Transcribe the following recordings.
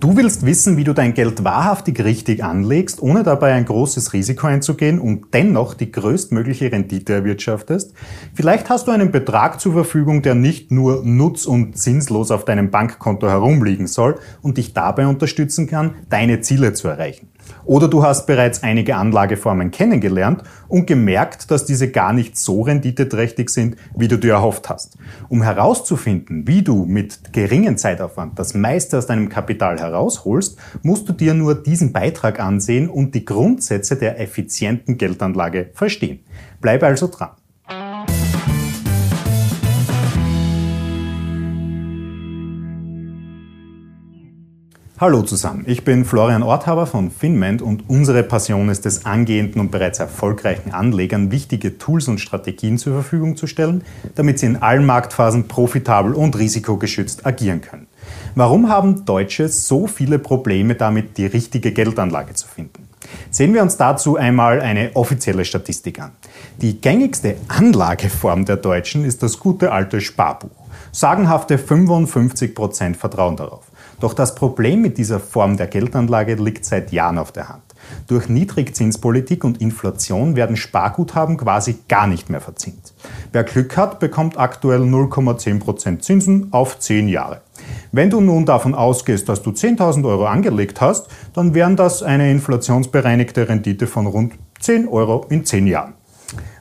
Du willst wissen, wie du dein Geld wahrhaftig richtig anlegst, ohne dabei ein großes Risiko einzugehen und dennoch die größtmögliche Rendite erwirtschaftest? Vielleicht hast du einen Betrag zur Verfügung, der nicht nur nutz- und zinslos auf deinem Bankkonto herumliegen soll und dich dabei unterstützen kann, deine Ziele zu erreichen. Oder du hast bereits einige Anlageformen kennengelernt und gemerkt, dass diese gar nicht so renditeträchtig sind, wie du dir erhofft hast. Um herauszufinden, wie du mit geringem Zeitaufwand das meiste aus deinem Kapital herausholst, musst du dir nur diesen Beitrag ansehen und die Grundsätze der effizienten Geldanlage verstehen. Bleib also dran. Hallo zusammen, ich bin Florian Orthaber von Finment und unsere Passion ist es, angehenden und bereits erfolgreichen Anlegern wichtige Tools und Strategien zur Verfügung zu stellen, damit sie in allen Marktphasen profitabel und risikogeschützt agieren können. Warum haben Deutsche so viele Probleme damit, die richtige Geldanlage zu finden? Sehen wir uns dazu einmal eine offizielle Statistik an. Die gängigste Anlageform der Deutschen ist das gute alte Sparbuch. Sagenhafte 55 Prozent vertrauen darauf. Doch das Problem mit dieser Form der Geldanlage liegt seit Jahren auf der Hand. Durch Niedrigzinspolitik und Inflation werden Sparguthaben quasi gar nicht mehr verzinst. Wer Glück hat, bekommt aktuell 0,10% Zinsen auf 10 Jahre. Wenn du nun davon ausgehst, dass du 10.000 Euro angelegt hast, dann wären das eine inflationsbereinigte Rendite von rund 10 Euro in 10 Jahren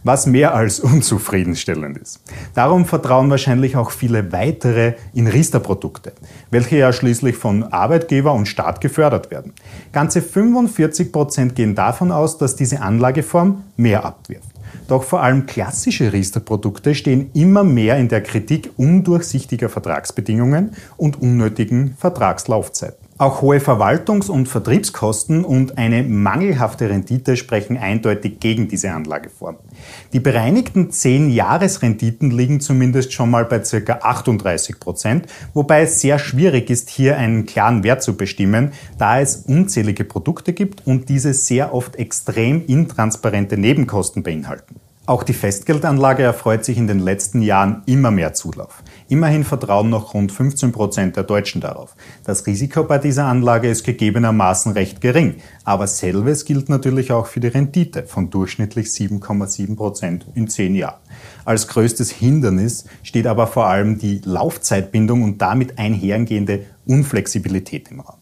was mehr als unzufriedenstellend ist. Darum vertrauen wahrscheinlich auch viele weitere in Riester-Produkte, welche ja schließlich von Arbeitgeber und Staat gefördert werden. Ganze 45 Prozent gehen davon aus, dass diese Anlageform mehr abwirft. Doch vor allem klassische Riester-Produkte stehen immer mehr in der Kritik undurchsichtiger Vertragsbedingungen und unnötigen Vertragslaufzeiten. Auch hohe Verwaltungs- und Vertriebskosten und eine mangelhafte Rendite sprechen eindeutig gegen diese Anlageform. Die bereinigten 10-Jahres-Renditen liegen zumindest schon mal bei ca. 38 Prozent, wobei es sehr schwierig ist, hier einen klaren Wert zu bestimmen, da es unzählige Produkte gibt und diese sehr oft extrem intransparente Nebenkosten beinhalten. Auch die Festgeldanlage erfreut sich in den letzten Jahren immer mehr Zulauf. Immerhin vertrauen noch rund 15 Prozent der Deutschen darauf. Das Risiko bei dieser Anlage ist gegebenermaßen recht gering, aber selbes gilt natürlich auch für die Rendite von durchschnittlich 7,7 Prozent in zehn Jahren. Als größtes Hindernis steht aber vor allem die Laufzeitbindung und damit einhergehende Unflexibilität im Raum.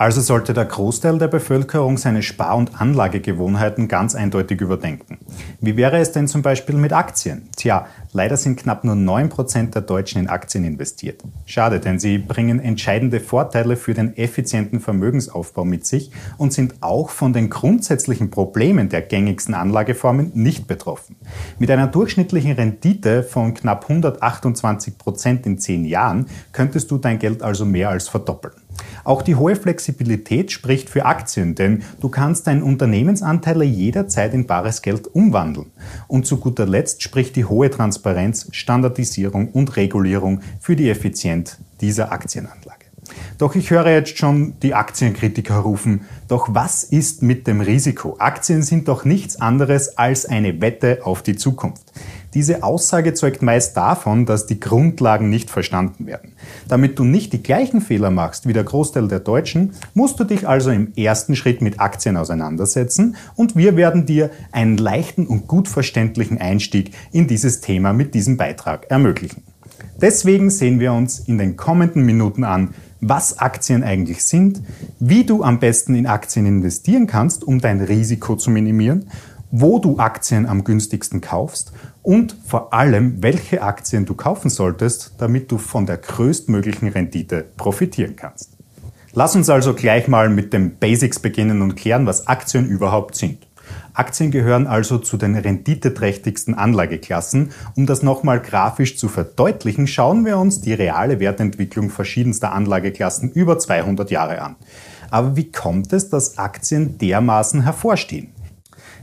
Also sollte der Großteil der Bevölkerung seine Spar- und Anlagegewohnheiten ganz eindeutig überdenken. Wie wäre es denn zum Beispiel mit Aktien? Tja, leider sind knapp nur 9% der Deutschen in Aktien investiert. Schade, denn sie bringen entscheidende Vorteile für den effizienten Vermögensaufbau mit sich und sind auch von den grundsätzlichen Problemen der gängigsten Anlageformen nicht betroffen. Mit einer durchschnittlichen Rendite von knapp 128% in 10 Jahren könntest du dein Geld also mehr als verdoppeln. Auch die hohe Flexibilität spricht für Aktien, denn du kannst deine Unternehmensanteile jederzeit in bares Geld umwandeln. Und zu guter Letzt spricht die hohe Transparenz, Standardisierung und Regulierung für die Effizienz dieser Aktienanlage. Doch ich höre jetzt schon die Aktienkritiker rufen, doch was ist mit dem Risiko? Aktien sind doch nichts anderes als eine Wette auf die Zukunft. Diese Aussage zeugt meist davon, dass die Grundlagen nicht verstanden werden. Damit du nicht die gleichen Fehler machst wie der Großteil der Deutschen, musst du dich also im ersten Schritt mit Aktien auseinandersetzen und wir werden dir einen leichten und gut verständlichen Einstieg in dieses Thema mit diesem Beitrag ermöglichen. Deswegen sehen wir uns in den kommenden Minuten an, was Aktien eigentlich sind, wie du am besten in Aktien investieren kannst, um dein Risiko zu minimieren wo du Aktien am günstigsten kaufst und vor allem, welche Aktien du kaufen solltest, damit du von der größtmöglichen Rendite profitieren kannst. Lass uns also gleich mal mit den Basics beginnen und klären, was Aktien überhaupt sind. Aktien gehören also zu den renditeträchtigsten Anlageklassen. Um das nochmal grafisch zu verdeutlichen, schauen wir uns die reale Wertentwicklung verschiedenster Anlageklassen über 200 Jahre an. Aber wie kommt es, dass Aktien dermaßen hervorstehen?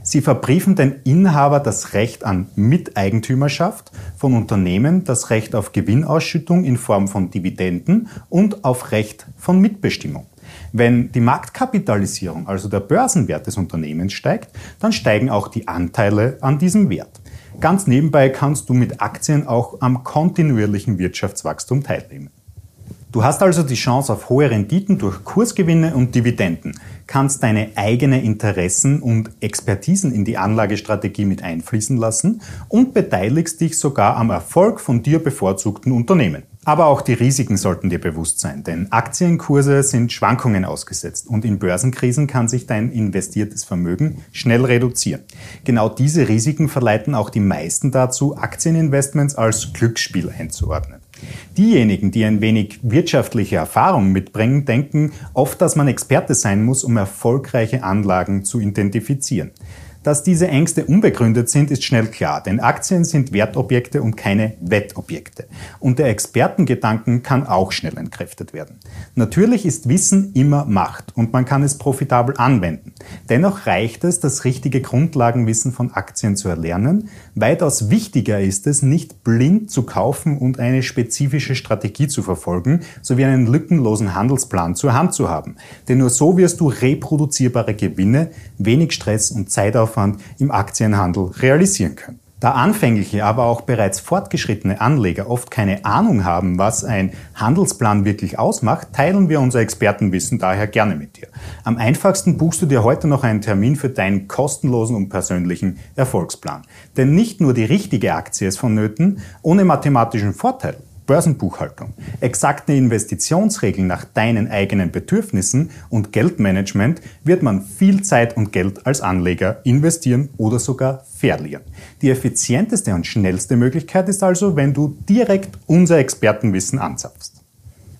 Sie verbriefen den Inhaber das Recht an Miteigentümerschaft von Unternehmen, das Recht auf Gewinnausschüttung in Form von Dividenden und auf Recht von Mitbestimmung. Wenn die Marktkapitalisierung, also der Börsenwert des Unternehmens steigt, dann steigen auch die Anteile an diesem Wert. Ganz nebenbei kannst du mit Aktien auch am kontinuierlichen Wirtschaftswachstum teilnehmen. Du hast also die Chance auf hohe Renditen durch Kursgewinne und Dividenden, kannst deine eigenen Interessen und Expertisen in die Anlagestrategie mit einfließen lassen und beteiligst dich sogar am Erfolg von dir bevorzugten Unternehmen. Aber auch die Risiken sollten dir bewusst sein, denn Aktienkurse sind Schwankungen ausgesetzt und in Börsenkrisen kann sich dein investiertes Vermögen schnell reduzieren. Genau diese Risiken verleiten auch die meisten dazu, Aktieninvestments als Glücksspiel einzuordnen. Diejenigen, die ein wenig wirtschaftliche Erfahrung mitbringen, denken oft, dass man Experte sein muss, um erfolgreiche Anlagen zu identifizieren. Dass diese Ängste unbegründet sind, ist schnell klar, denn Aktien sind Wertobjekte und keine Wettobjekte. Und der Expertengedanken kann auch schnell entkräftet werden. Natürlich ist Wissen immer Macht und man kann es profitabel anwenden. Dennoch reicht es, das richtige Grundlagenwissen von Aktien zu erlernen. Weitaus wichtiger ist es, nicht blind zu kaufen und eine spezifische Strategie zu verfolgen, sowie einen lückenlosen Handelsplan zur Hand zu haben. Denn nur so wirst du reproduzierbare Gewinne, wenig Stress und Zeitaufwand Zeitaufwand im Aktienhandel realisieren können. Da anfängliche, aber auch bereits fortgeschrittene Anleger oft keine Ahnung haben, was ein Handelsplan wirklich ausmacht, teilen wir unser Expertenwissen daher gerne mit dir. Am einfachsten buchst du dir heute noch einen Termin für deinen kostenlosen und persönlichen Erfolgsplan. Denn nicht nur die richtige Aktie ist vonnöten, ohne mathematischen Vorteil Börsenbuchhaltung, exakte Investitionsregeln nach deinen eigenen Bedürfnissen und Geldmanagement wird man viel Zeit und Geld als Anleger investieren oder sogar verlieren. Die effizienteste und schnellste Möglichkeit ist also, wenn du direkt unser Expertenwissen anzapfst.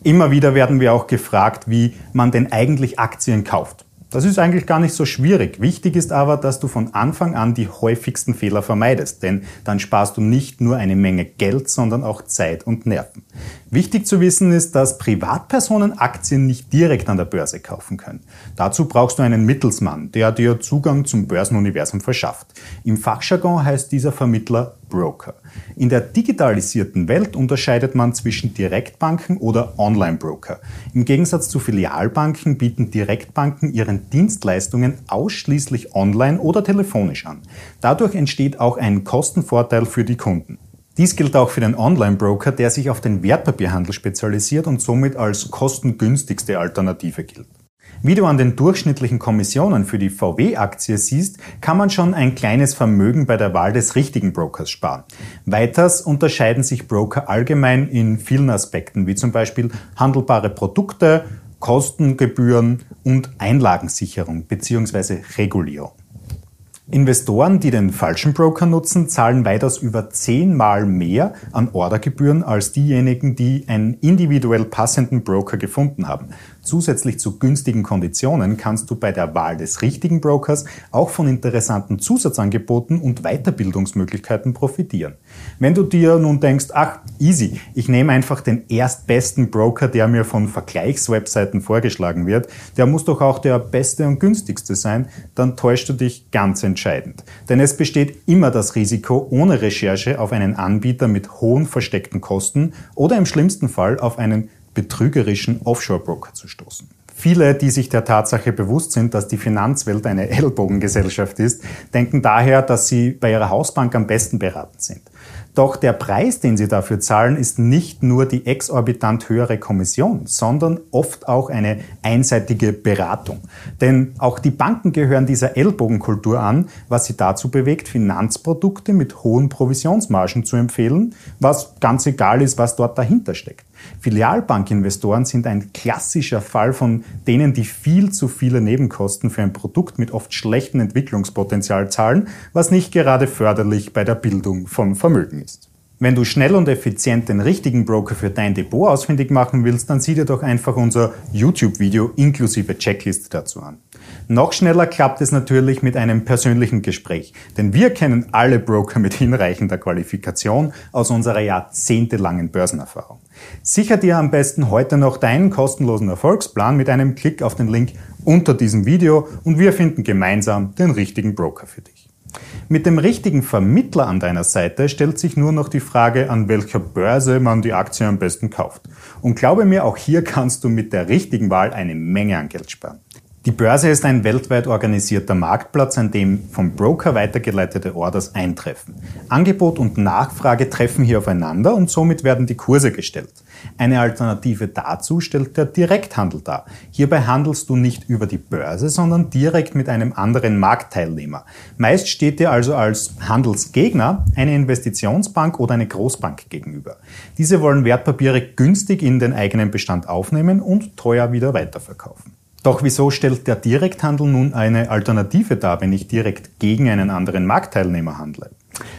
Immer wieder werden wir auch gefragt, wie man denn eigentlich Aktien kauft. Das ist eigentlich gar nicht so schwierig. Wichtig ist aber, dass du von Anfang an die häufigsten Fehler vermeidest, denn dann sparst du nicht nur eine Menge Geld, sondern auch Zeit und Nerven. Wichtig zu wissen ist, dass Privatpersonen Aktien nicht direkt an der Börse kaufen können. Dazu brauchst du einen Mittelsmann, der dir Zugang zum Börsenuniversum verschafft. Im Fachjargon heißt dieser Vermittler Broker. In der digitalisierten Welt unterscheidet man zwischen Direktbanken oder Online-Broker. Im Gegensatz zu Filialbanken bieten Direktbanken ihren Dienstleistungen ausschließlich online oder telefonisch an. Dadurch entsteht auch ein Kostenvorteil für die Kunden. Dies gilt auch für den Online-Broker, der sich auf den Wertpapierhandel spezialisiert und somit als kostengünstigste Alternative gilt. Wie du an den durchschnittlichen Kommissionen für die VW-Aktie siehst, kann man schon ein kleines Vermögen bei der Wahl des richtigen Brokers sparen. Weiters unterscheiden sich Broker allgemein in vielen Aspekten, wie zum Beispiel handelbare Produkte, Kostengebühren und Einlagensicherung bzw. Regulierung. Investoren, die den falschen Broker nutzen, zahlen weitaus über zehnmal mehr an Ordergebühren als diejenigen, die einen individuell passenden Broker gefunden haben. Zusätzlich zu günstigen Konditionen kannst du bei der Wahl des richtigen Brokers auch von interessanten Zusatzangeboten und Weiterbildungsmöglichkeiten profitieren. Wenn du dir nun denkst, ach, easy, ich nehme einfach den erstbesten Broker, der mir von Vergleichswebseiten vorgeschlagen wird, der muss doch auch der beste und günstigste sein, dann täuschst du dich ganz entscheidend. Denn es besteht immer das Risiko, ohne Recherche auf einen Anbieter mit hohen versteckten Kosten oder im schlimmsten Fall auf einen betrügerischen Offshore-Broker zu stoßen. Viele, die sich der Tatsache bewusst sind, dass die Finanzwelt eine Ellbogengesellschaft ist, denken daher, dass sie bei ihrer Hausbank am besten beraten sind. Doch der Preis, den sie dafür zahlen, ist nicht nur die exorbitant höhere Kommission, sondern oft auch eine einseitige Beratung. Denn auch die Banken gehören dieser Ellbogenkultur an, was sie dazu bewegt, Finanzprodukte mit hohen Provisionsmargen zu empfehlen, was ganz egal ist, was dort dahinter steckt. Filialbankinvestoren sind ein klassischer Fall von denen, die viel zu viele Nebenkosten für ein Produkt mit oft schlechtem Entwicklungspotenzial zahlen, was nicht gerade förderlich bei der Bildung von Vermögen ist. Wenn du schnell und effizient den richtigen Broker für dein Depot ausfindig machen willst, dann sieh dir doch einfach unser YouTube-Video inklusive Checkliste dazu an. Noch schneller klappt es natürlich mit einem persönlichen Gespräch, denn wir kennen alle Broker mit hinreichender Qualifikation aus unserer jahrzehntelangen Börsenerfahrung. Sicher dir am besten heute noch deinen kostenlosen Erfolgsplan mit einem Klick auf den Link unter diesem Video und wir finden gemeinsam den richtigen Broker für dich. Mit dem richtigen Vermittler an deiner Seite stellt sich nur noch die Frage, an welcher Börse man die Aktie am besten kauft. Und glaube mir, auch hier kannst du mit der richtigen Wahl eine Menge an Geld sparen. Die Börse ist ein weltweit organisierter Marktplatz, an dem vom Broker weitergeleitete Orders eintreffen. Angebot und Nachfrage treffen hier aufeinander und somit werden die Kurse gestellt. Eine Alternative dazu stellt der Direkthandel dar. Hierbei handelst du nicht über die Börse, sondern direkt mit einem anderen Marktteilnehmer. Meist steht dir also als Handelsgegner eine Investitionsbank oder eine Großbank gegenüber. Diese wollen Wertpapiere günstig in den eigenen Bestand aufnehmen und teuer wieder weiterverkaufen. Doch wieso stellt der Direkthandel nun eine Alternative dar, wenn ich direkt gegen einen anderen Marktteilnehmer handle?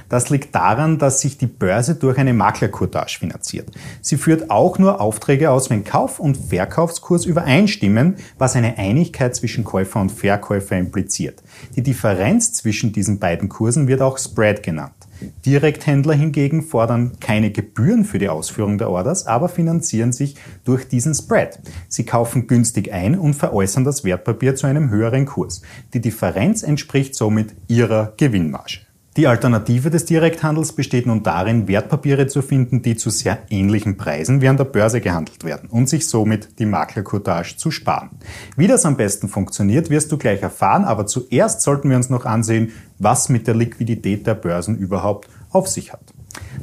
Das liegt daran, dass sich die Börse durch eine Maklercourtage finanziert. Sie führt auch nur Aufträge aus, wenn Kauf- und Verkaufskurs übereinstimmen, was eine Einigkeit zwischen Käufer und Verkäufer impliziert. Die Differenz zwischen diesen beiden Kursen wird auch Spread genannt. Direkthändler hingegen fordern keine Gebühren für die Ausführung der Orders, aber finanzieren sich durch diesen Spread. Sie kaufen günstig ein und veräußern das Wertpapier zu einem höheren Kurs. Die Differenz entspricht somit ihrer Gewinnmarge. Die Alternative des Direkthandels besteht nun darin, Wertpapiere zu finden, die zu sehr ähnlichen Preisen wie an der Börse gehandelt werden und sich somit die Maklercourtage zu sparen. Wie das am besten funktioniert, wirst du gleich erfahren, aber zuerst sollten wir uns noch ansehen, was mit der Liquidität der Börsen überhaupt auf sich hat.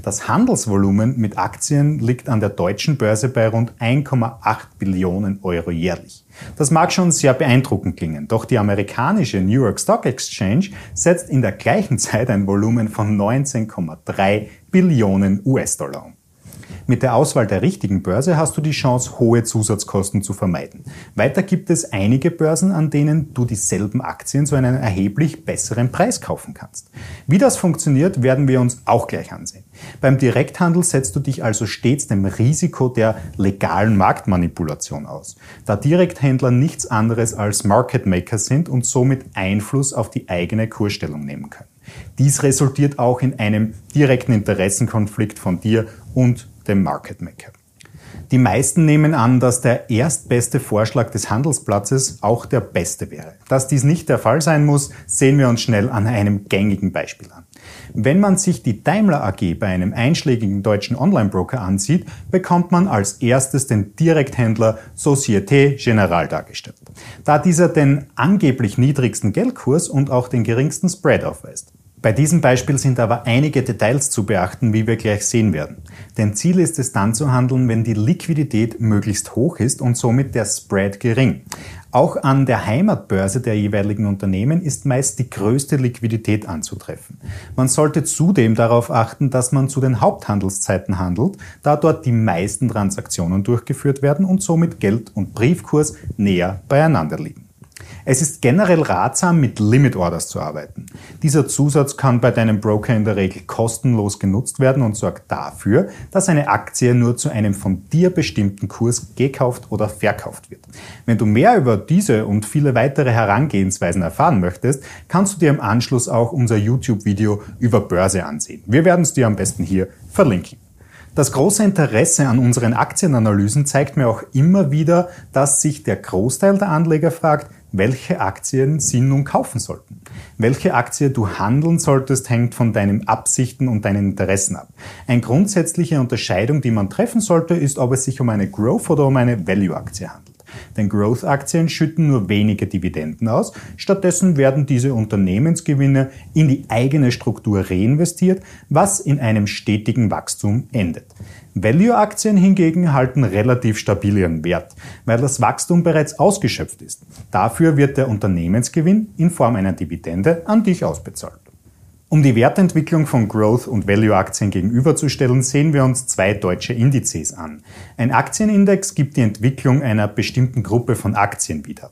Das Handelsvolumen mit Aktien liegt an der deutschen Börse bei rund 1,8 Billionen Euro jährlich. Das mag schon sehr beeindruckend klingen, doch die amerikanische New York Stock Exchange setzt in der gleichen Zeit ein Volumen von 19,3 Billionen US-Dollar um. Mit der Auswahl der richtigen Börse hast du die Chance, hohe Zusatzkosten zu vermeiden. Weiter gibt es einige Börsen, an denen du dieselben Aktien zu einem erheblich besseren Preis kaufen kannst. Wie das funktioniert, werden wir uns auch gleich ansehen. Beim Direkthandel setzt du dich also stets dem Risiko der legalen Marktmanipulation aus, da Direkthändler nichts anderes als Market Maker sind und somit Einfluss auf die eigene Kursstellung nehmen können. Dies resultiert auch in einem direkten Interessenkonflikt von dir und dem Market Maker. Die meisten nehmen an, dass der erstbeste Vorschlag des Handelsplatzes auch der beste wäre. Dass dies nicht der Fall sein muss, sehen wir uns schnell an einem gängigen Beispiel an. Wenn man sich die Daimler AG bei einem einschlägigen deutschen Online-Broker ansieht, bekommt man als erstes den Direkthändler Societe Generale dargestellt, da dieser den angeblich niedrigsten Geldkurs und auch den geringsten Spread aufweist. Bei diesem Beispiel sind aber einige Details zu beachten, wie wir gleich sehen werden. Denn Ziel ist es dann zu handeln, wenn die Liquidität möglichst hoch ist und somit der Spread gering. Auch an der Heimatbörse der jeweiligen Unternehmen ist meist die größte Liquidität anzutreffen. Man sollte zudem darauf achten, dass man zu den Haupthandelszeiten handelt, da dort die meisten Transaktionen durchgeführt werden und somit Geld und Briefkurs näher beieinander liegen. Es ist generell ratsam, mit Limit Orders zu arbeiten. Dieser Zusatz kann bei deinem Broker in der Regel kostenlos genutzt werden und sorgt dafür, dass eine Aktie nur zu einem von dir bestimmten Kurs gekauft oder verkauft wird. Wenn du mehr über diese und viele weitere Herangehensweisen erfahren möchtest, kannst du dir im Anschluss auch unser YouTube-Video über Börse ansehen. Wir werden es dir am besten hier verlinken. Das große Interesse an unseren Aktienanalysen zeigt mir auch immer wieder, dass sich der Großteil der Anleger fragt, welche Aktien sie nun kaufen sollten. Welche Aktie du handeln solltest, hängt von deinen Absichten und deinen Interessen ab. Eine grundsätzliche Unterscheidung, die man treffen sollte, ist, ob es sich um eine Growth oder um eine Value-Aktie handelt. Denn Growth-Aktien schütten nur wenige Dividenden aus, stattdessen werden diese Unternehmensgewinne in die eigene Struktur reinvestiert, was in einem stetigen Wachstum endet. Value-Aktien hingegen halten relativ stabil ihren Wert, weil das Wachstum bereits ausgeschöpft ist. Dafür wird der Unternehmensgewinn in Form einer Dividende an dich ausbezahlt. Um die Wertentwicklung von Growth- und Value-Aktien gegenüberzustellen, sehen wir uns zwei deutsche Indizes an. Ein Aktienindex gibt die Entwicklung einer bestimmten Gruppe von Aktien wieder.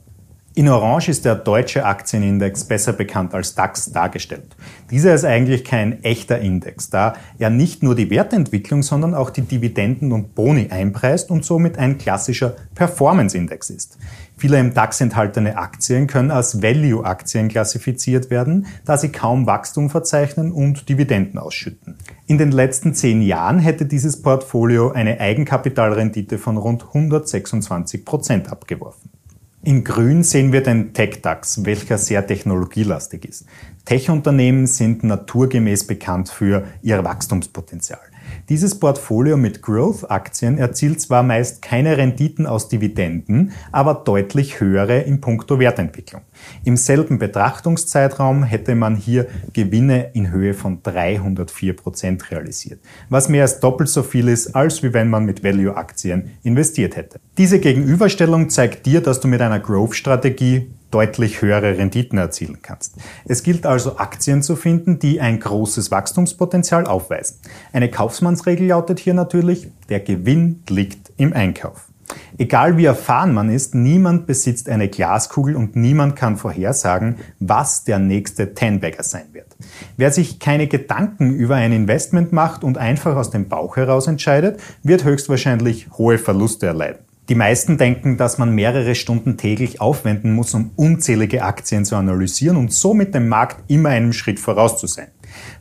In Orange ist der deutsche Aktienindex besser bekannt als DAX dargestellt. Dieser ist eigentlich kein echter Index, da er nicht nur die Wertentwicklung, sondern auch die Dividenden und Boni einpreist und somit ein klassischer Performance-Index ist. Viele im DAX enthaltene Aktien können als Value-Aktien klassifiziert werden, da sie kaum Wachstum verzeichnen und Dividenden ausschütten. In den letzten zehn Jahren hätte dieses Portfolio eine Eigenkapitalrendite von rund 126 Prozent abgeworfen. In Grün sehen wir den Tech-DAX, welcher sehr technologielastig ist. Tech-Unternehmen sind naturgemäß bekannt für ihr Wachstumspotenzial. Dieses Portfolio mit Growth-Aktien erzielt zwar meist keine Renditen aus Dividenden, aber deutlich höhere in puncto Wertentwicklung. Im selben Betrachtungszeitraum hätte man hier Gewinne in Höhe von 304 Prozent realisiert, was mehr als doppelt so viel ist, als wie wenn man mit Value-Aktien investiert hätte. Diese Gegenüberstellung zeigt dir, dass du mit einer Growth-Strategie deutlich höhere Renditen erzielen kannst. Es gilt also Aktien zu finden, die ein großes Wachstumspotenzial aufweisen. Eine Kaufmannsregel lautet hier natürlich, der Gewinn liegt im Einkauf. Egal wie erfahren man ist, niemand besitzt eine Glaskugel und niemand kann vorhersagen, was der nächste Tenbagger sein wird. Wer sich keine Gedanken über ein Investment macht und einfach aus dem Bauch heraus entscheidet, wird höchstwahrscheinlich hohe Verluste erleiden. Die meisten denken, dass man mehrere Stunden täglich aufwenden muss, um unzählige Aktien zu analysieren und somit dem Markt immer einen Schritt voraus zu sein.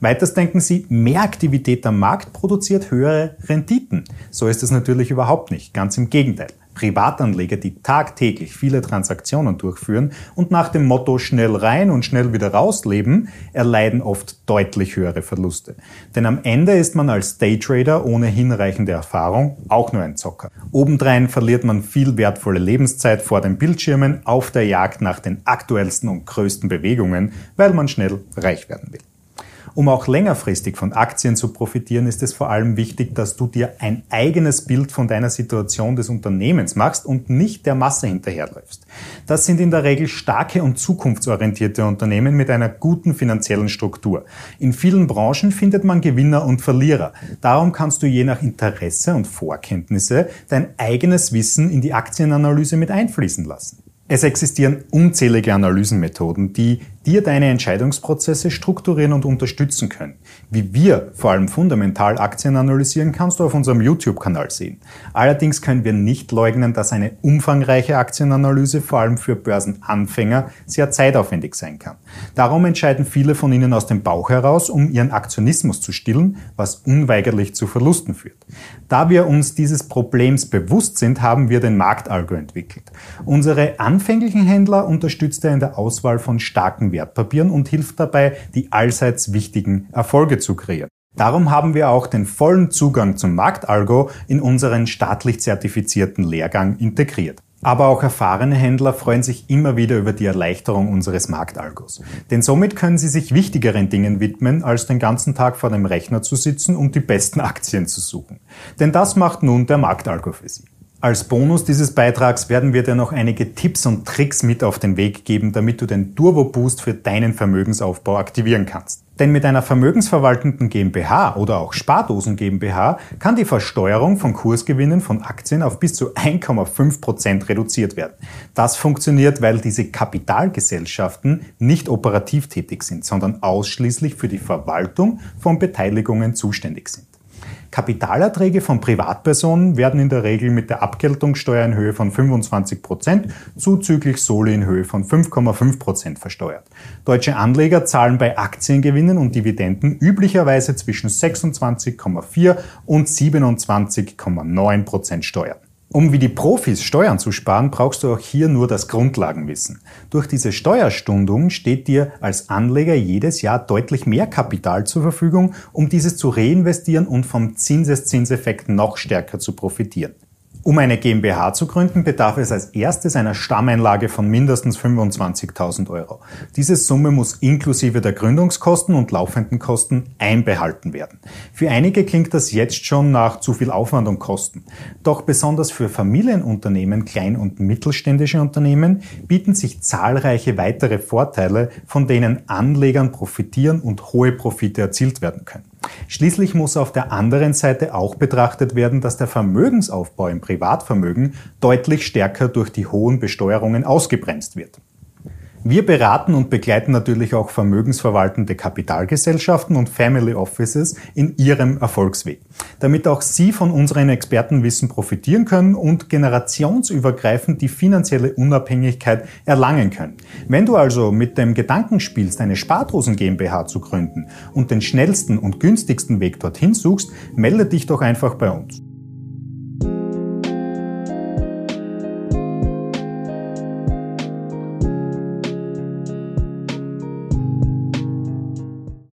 Weiters denken sie, mehr Aktivität am Markt produziert höhere Renditen. So ist es natürlich überhaupt nicht, ganz im Gegenteil. Privatanleger, die tagtäglich viele Transaktionen durchführen und nach dem Motto schnell rein und schnell wieder raus leben, erleiden oft deutlich höhere Verluste. Denn am Ende ist man als Daytrader ohne hinreichende Erfahrung auch nur ein Zocker. Obendrein verliert man viel wertvolle Lebenszeit vor den Bildschirmen auf der Jagd nach den aktuellsten und größten Bewegungen, weil man schnell reich werden will. Um auch längerfristig von Aktien zu profitieren, ist es vor allem wichtig, dass du dir ein eigenes Bild von deiner Situation des Unternehmens machst und nicht der Masse hinterherläufst. Das sind in der Regel starke und zukunftsorientierte Unternehmen mit einer guten finanziellen Struktur. In vielen Branchen findet man Gewinner und Verlierer. Darum kannst du je nach Interesse und Vorkenntnisse dein eigenes Wissen in die Aktienanalyse mit einfließen lassen. Es existieren unzählige Analysenmethoden, die dir deine Entscheidungsprozesse strukturieren und unterstützen können. Wie wir vor allem fundamental Aktien analysieren, kannst du auf unserem YouTube-Kanal sehen. Allerdings können wir nicht leugnen, dass eine umfangreiche Aktienanalyse vor allem für Börsenanfänger sehr zeitaufwendig sein kann. Darum entscheiden viele von ihnen aus dem Bauch heraus, um ihren Aktionismus zu stillen, was unweigerlich zu Verlusten führt. Da wir uns dieses Problems bewusst sind, haben wir den Marktalgo entwickelt. Unsere anfänglichen Händler unterstützt er in der Auswahl von starken Wertpapieren und hilft dabei, die allseits wichtigen Erfolge zu kreieren. Darum haben wir auch den vollen Zugang zum Marktalgo in unseren staatlich zertifizierten Lehrgang integriert. Aber auch erfahrene Händler freuen sich immer wieder über die Erleichterung unseres Marktalgos. Denn somit können sie sich wichtigeren Dingen widmen, als den ganzen Tag vor dem Rechner zu sitzen und die besten Aktien zu suchen. Denn das macht nun der Marktalgo für sie. Als Bonus dieses Beitrags werden wir dir noch einige Tipps und Tricks mit auf den Weg geben, damit du den Turbo Boost für deinen Vermögensaufbau aktivieren kannst. Denn mit einer vermögensverwaltenden GmbH oder auch Spardosen GmbH kann die Versteuerung von Kursgewinnen von Aktien auf bis zu 1,5 Prozent reduziert werden. Das funktioniert, weil diese Kapitalgesellschaften nicht operativ tätig sind, sondern ausschließlich für die Verwaltung von Beteiligungen zuständig sind. Kapitalerträge von Privatpersonen werden in der Regel mit der Abgeltungssteuer in Höhe von 25 Prozent zuzüglich Soli in Höhe von 5,5 Prozent versteuert. Deutsche Anleger zahlen bei Aktiengewinnen und Dividenden üblicherweise zwischen 26,4 und 27,9 Prozent Steuern. Um wie die Profis Steuern zu sparen, brauchst du auch hier nur das Grundlagenwissen. Durch diese Steuerstundung steht dir als Anleger jedes Jahr deutlich mehr Kapital zur Verfügung, um dieses zu reinvestieren und vom Zinseszinseffekt noch stärker zu profitieren. Um eine GmbH zu gründen, bedarf es als erstes einer Stammeinlage von mindestens 25.000 Euro. Diese Summe muss inklusive der Gründungskosten und laufenden Kosten einbehalten werden. Für einige klingt das jetzt schon nach zu viel Aufwand und Kosten. Doch besonders für Familienunternehmen, klein- und mittelständische Unternehmen bieten sich zahlreiche weitere Vorteile, von denen Anlegern profitieren und hohe Profite erzielt werden können. Schließlich muss auf der anderen Seite auch betrachtet werden, dass der Vermögensaufbau im Privatvermögen deutlich stärker durch die hohen Besteuerungen ausgebremst wird. Wir beraten und begleiten natürlich auch vermögensverwaltende Kapitalgesellschaften und Family Offices in ihrem Erfolgsweg, damit auch Sie von unseren Expertenwissen profitieren können und generationsübergreifend die finanzielle Unabhängigkeit erlangen können. Wenn du also mit dem Gedanken spielst, eine Spardosen GmbH zu gründen und den schnellsten und günstigsten Weg dorthin suchst, melde dich doch einfach bei uns.